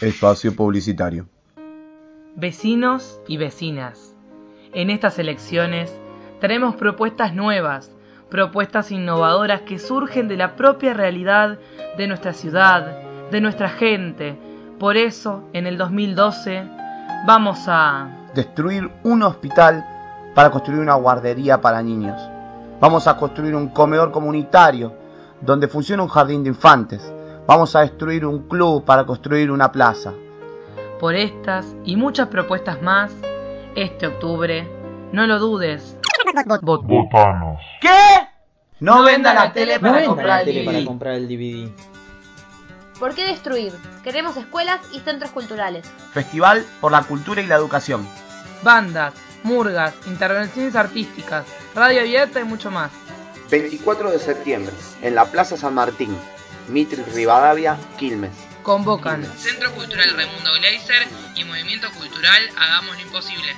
Espacio publicitario. Vecinos y vecinas, en estas elecciones tenemos propuestas nuevas, propuestas innovadoras que surgen de la propia realidad de nuestra ciudad, de nuestra gente. Por eso, en el 2012, vamos a... Destruir un hospital para construir una guardería para niños. Vamos a construir un comedor comunitario donde funcione un jardín de infantes. Vamos a destruir un club para construir una plaza. Por estas y muchas propuestas más, este octubre, no lo dudes. Votanos. ¿Qué? No venda la tele No para venda comprar la el tele DVD. para comprar el DVD. ¿Por qué destruir? Queremos escuelas y centros culturales. Festival por la cultura y la educación. Bandas, murgas, intervenciones artísticas, radio abierta y mucho más. 24 de septiembre, en la Plaza San Martín, Mitri Rivadavia, Quilmes. Convocan Centro Cultural Raimundo Gleiser y Movimiento Cultural Hagamos lo Imposible.